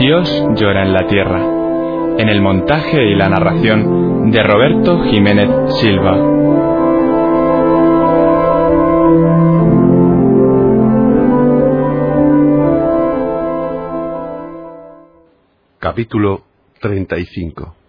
Dios llora en la tierra, en el montaje y la narración de Roberto Jiménez Silva. Capítulo 35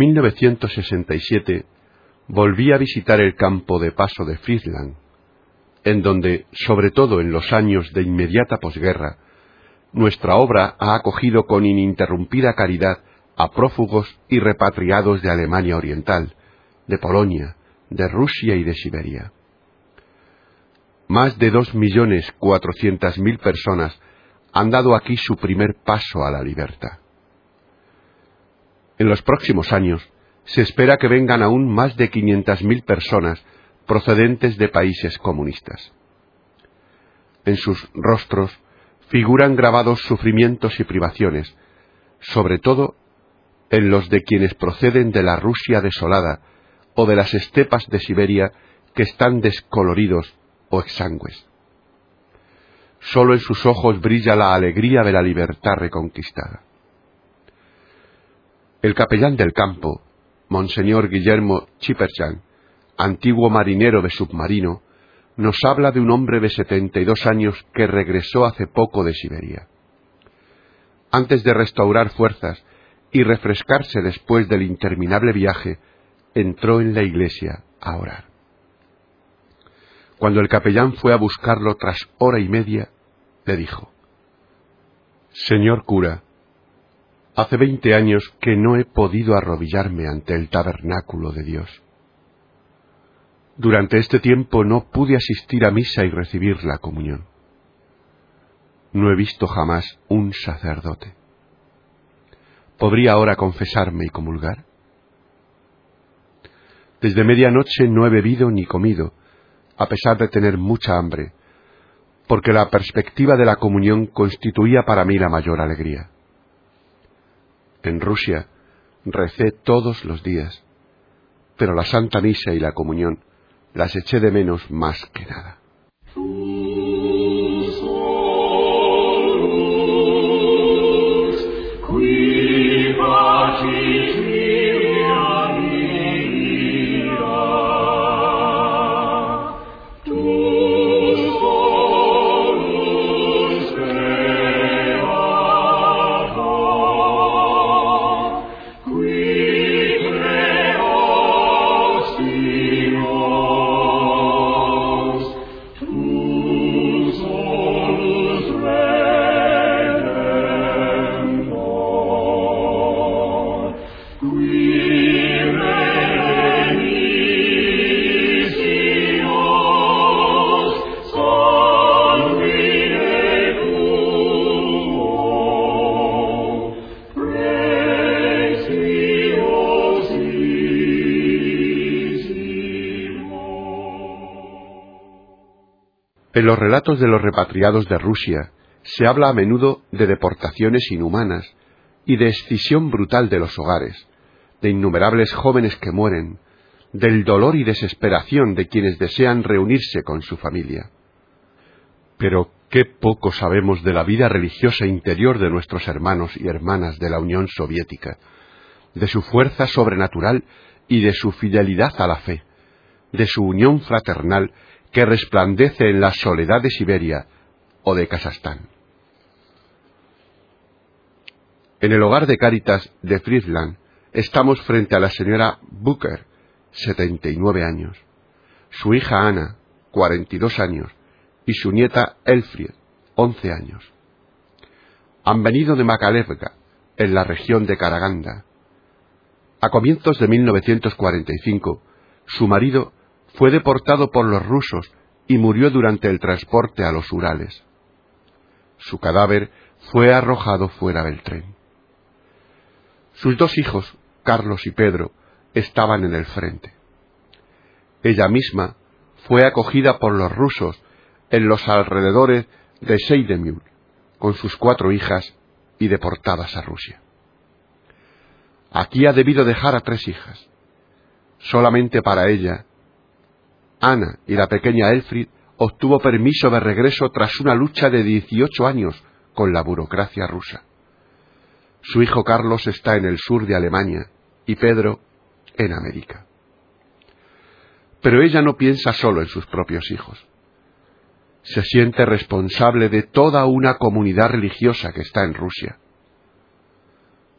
1967 volví a visitar el campo de paso de Friesland, en donde, sobre todo en los años de inmediata posguerra, nuestra obra ha acogido con ininterrumpida caridad a prófugos y repatriados de Alemania Oriental, de Polonia, de Rusia y de Siberia. Más de dos millones cuatrocientas mil personas han dado aquí su primer paso a la libertad. En los próximos años se espera que vengan aún más de 500.000 personas procedentes de países comunistas. En sus rostros figuran grabados sufrimientos y privaciones, sobre todo en los de quienes proceden de la Rusia desolada o de las estepas de Siberia que están descoloridos o exangües. Solo en sus ojos brilla la alegría de la libertad reconquistada. El capellán del campo, Monseñor Guillermo Chiperchan, antiguo marinero de submarino, nos habla de un hombre de setenta y dos años que regresó hace poco de Siberia. Antes de restaurar fuerzas y refrescarse después del interminable viaje, entró en la iglesia a orar. Cuando el capellán fue a buscarlo tras hora y media, le dijo, Señor cura, hace veinte años que no he podido arrodillarme ante el tabernáculo de Dios. Durante este tiempo no pude asistir a misa y recibir la comunión. No he visto jamás un sacerdote. ¿Podría ahora confesarme y comulgar? Desde medianoche no he bebido ni comido, a pesar de tener mucha hambre, porque la perspectiva de la comunión constituía para mí la mayor alegría. En Rusia recé todos los días, pero la Santa Misa y la comunión las eché de menos más que nada. En los relatos de los repatriados de Rusia se habla a menudo de deportaciones inhumanas y de escisión brutal de los hogares, de innumerables jóvenes que mueren, del dolor y desesperación de quienes desean reunirse con su familia. Pero qué poco sabemos de la vida religiosa interior de nuestros hermanos y hermanas de la Unión Soviética, de su fuerza sobrenatural y de su fidelidad a la fe, de su unión fraternal que resplandece en la soledad de Siberia o de Kazajstán. En el hogar de Cáritas de Friedland estamos frente a la señora Booker, 79 años, su hija Ana, 42 años, y su nieta Elfried, 11 años. Han venido de Makalevka, en la región de Karaganda. A comienzos de 1945, su marido fue deportado por los rusos y murió durante el transporte a los Urales. Su cadáver fue arrojado fuera del tren. Sus dos hijos, Carlos y Pedro, estaban en el frente. Ella misma fue acogida por los rusos en los alrededores de Seidemühl con sus cuatro hijas y deportadas a Rusia. Aquí ha debido dejar a tres hijas. Solamente para ella Ana y la pequeña Elfried obtuvo permiso de regreso tras una lucha de 18 años con la burocracia rusa. Su hijo Carlos está en el sur de Alemania y Pedro en América. Pero ella no piensa solo en sus propios hijos. Se siente responsable de toda una comunidad religiosa que está en Rusia.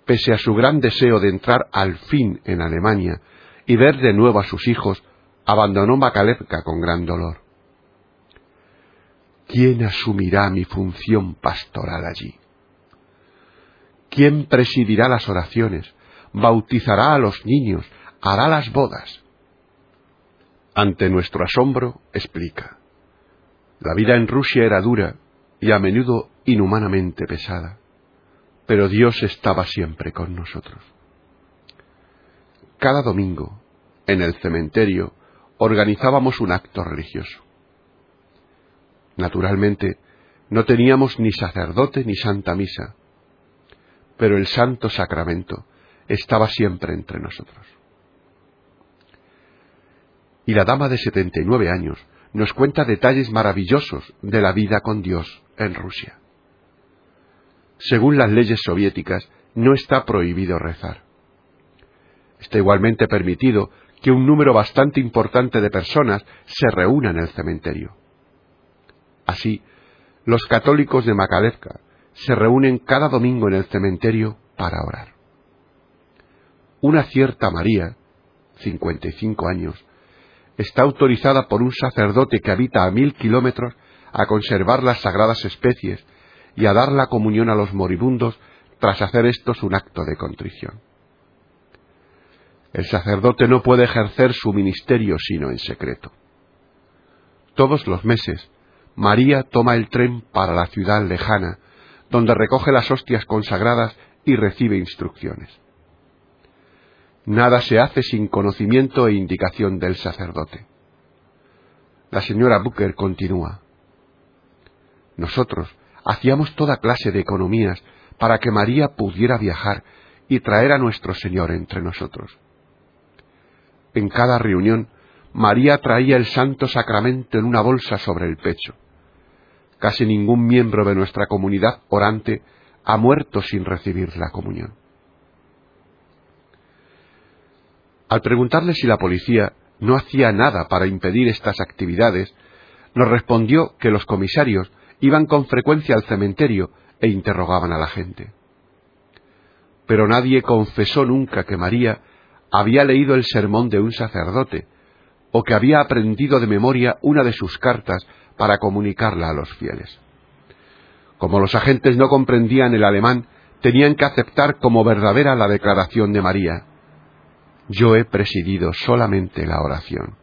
Pese a su gran deseo de entrar al fin en Alemania y ver de nuevo a sus hijos, abandonó Makalevka con gran dolor. ¿Quién asumirá mi función pastoral allí? ¿Quién presidirá las oraciones, bautizará a los niños, hará las bodas? Ante nuestro asombro, explica. La vida en Rusia era dura y a menudo inhumanamente pesada, pero Dios estaba siempre con nosotros. Cada domingo, en el cementerio, organizábamos un acto religioso. Naturalmente, no teníamos ni sacerdote ni santa misa, pero el santo sacramento estaba siempre entre nosotros. Y la dama de 79 años nos cuenta detalles maravillosos de la vida con Dios en Rusia. Según las leyes soviéticas, no está prohibido rezar. Está igualmente permitido que un número bastante importante de personas se reúna en el cementerio. Así, los católicos de Makalevka se reúnen cada domingo en el cementerio para orar. Una cierta María, 55 años, está autorizada por un sacerdote que habita a mil kilómetros a conservar las sagradas especies y a dar la comunión a los moribundos tras hacer estos un acto de contrición. El sacerdote no puede ejercer su ministerio sino en secreto. Todos los meses, María toma el tren para la ciudad lejana, donde recoge las hostias consagradas y recibe instrucciones. Nada se hace sin conocimiento e indicación del sacerdote. La señora Booker continúa. Nosotros hacíamos toda clase de economías para que María pudiera viajar y traer a nuestro Señor entre nosotros. En cada reunión, María traía el santo sacramento en una bolsa sobre el pecho. Casi ningún miembro de nuestra comunidad orante ha muerto sin recibir la comunión. Al preguntarle si la policía no hacía nada para impedir estas actividades, nos respondió que los comisarios iban con frecuencia al cementerio e interrogaban a la gente. Pero nadie confesó nunca que María había leído el sermón de un sacerdote, o que había aprendido de memoria una de sus cartas para comunicarla a los fieles. Como los agentes no comprendían el alemán, tenían que aceptar como verdadera la declaración de María. Yo he presidido solamente la oración.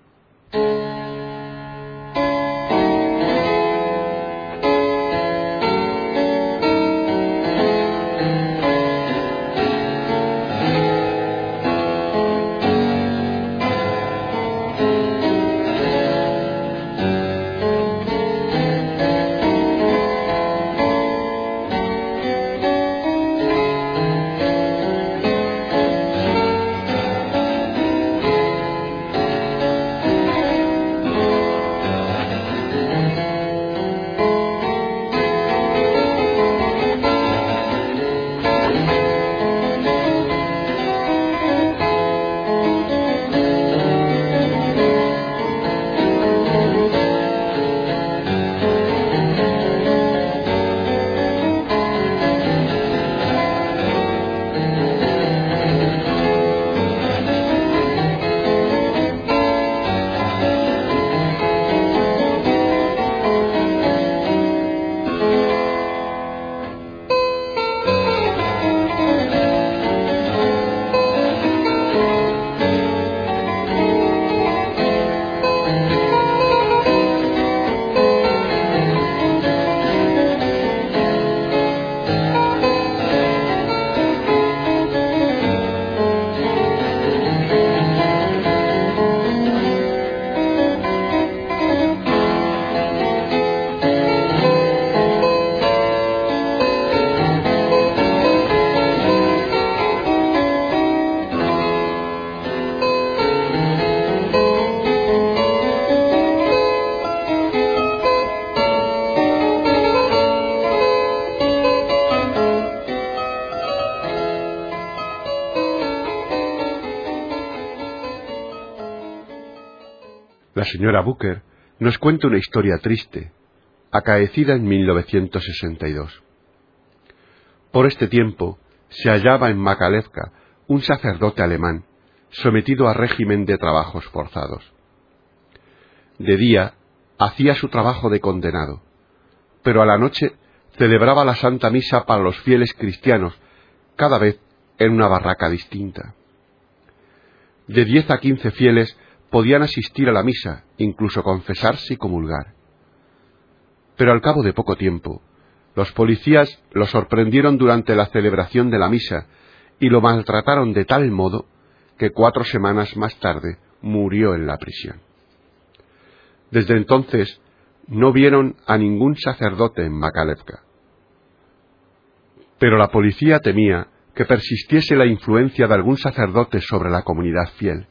La señora Booker nos cuenta una historia triste, acaecida en 1962. Por este tiempo se hallaba en Makalevka un sacerdote alemán sometido a régimen de trabajos forzados. De día hacía su trabajo de condenado, pero a la noche celebraba la Santa Misa para los fieles cristianos, cada vez en una barraca distinta. De diez a quince fieles podían asistir a la misa, incluso confesarse y comulgar. Pero al cabo de poco tiempo, los policías lo sorprendieron durante la celebración de la misa y lo maltrataron de tal modo que cuatro semanas más tarde murió en la prisión. Desde entonces no vieron a ningún sacerdote en Makalevka. Pero la policía temía que persistiese la influencia de algún sacerdote sobre la comunidad fiel.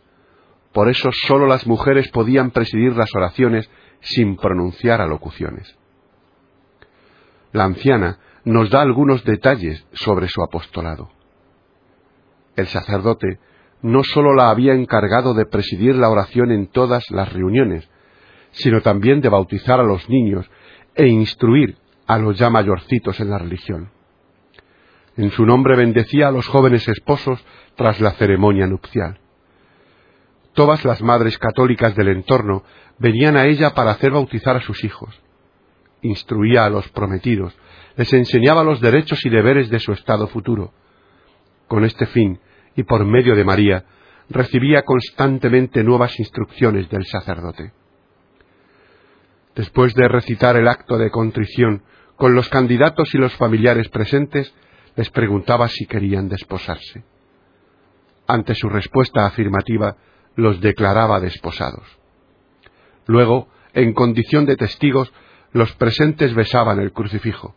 Por eso sólo las mujeres podían presidir las oraciones sin pronunciar alocuciones. La anciana nos da algunos detalles sobre su apostolado. El sacerdote no sólo la había encargado de presidir la oración en todas las reuniones, sino también de bautizar a los niños e instruir a los ya mayorcitos en la religión. En su nombre bendecía a los jóvenes esposos tras la ceremonia nupcial. Todas las madres católicas del entorno venían a ella para hacer bautizar a sus hijos. Instruía a los prometidos, les enseñaba los derechos y deberes de su estado futuro. Con este fin, y por medio de María, recibía constantemente nuevas instrucciones del sacerdote. Después de recitar el acto de contrición con los candidatos y los familiares presentes, les preguntaba si querían desposarse. Ante su respuesta afirmativa, los declaraba desposados. Luego, en condición de testigos, los presentes besaban el crucifijo.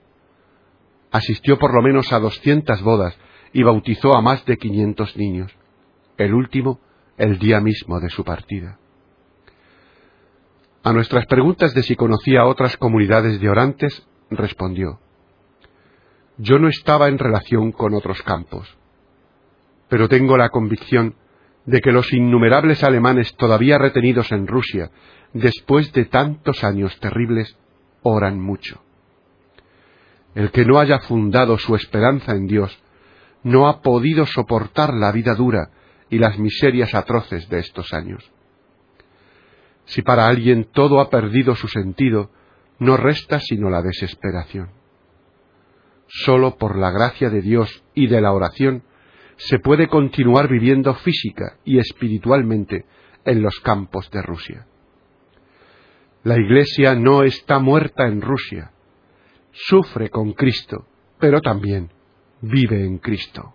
Asistió por lo menos a doscientas bodas y bautizó a más de quinientos niños, el último el día mismo de su partida. A nuestras preguntas de si conocía otras comunidades de orantes, respondió Yo no estaba en relación con otros campos, pero tengo la convicción de que los innumerables alemanes todavía retenidos en Rusia, después de tantos años terribles, oran mucho. El que no haya fundado su esperanza en Dios no ha podido soportar la vida dura y las miserias atroces de estos años. Si para alguien todo ha perdido su sentido, no resta sino la desesperación. Solo por la gracia de Dios y de la oración se puede continuar viviendo física y espiritualmente en los campos de Rusia. La Iglesia no está muerta en Rusia, sufre con Cristo, pero también vive en Cristo.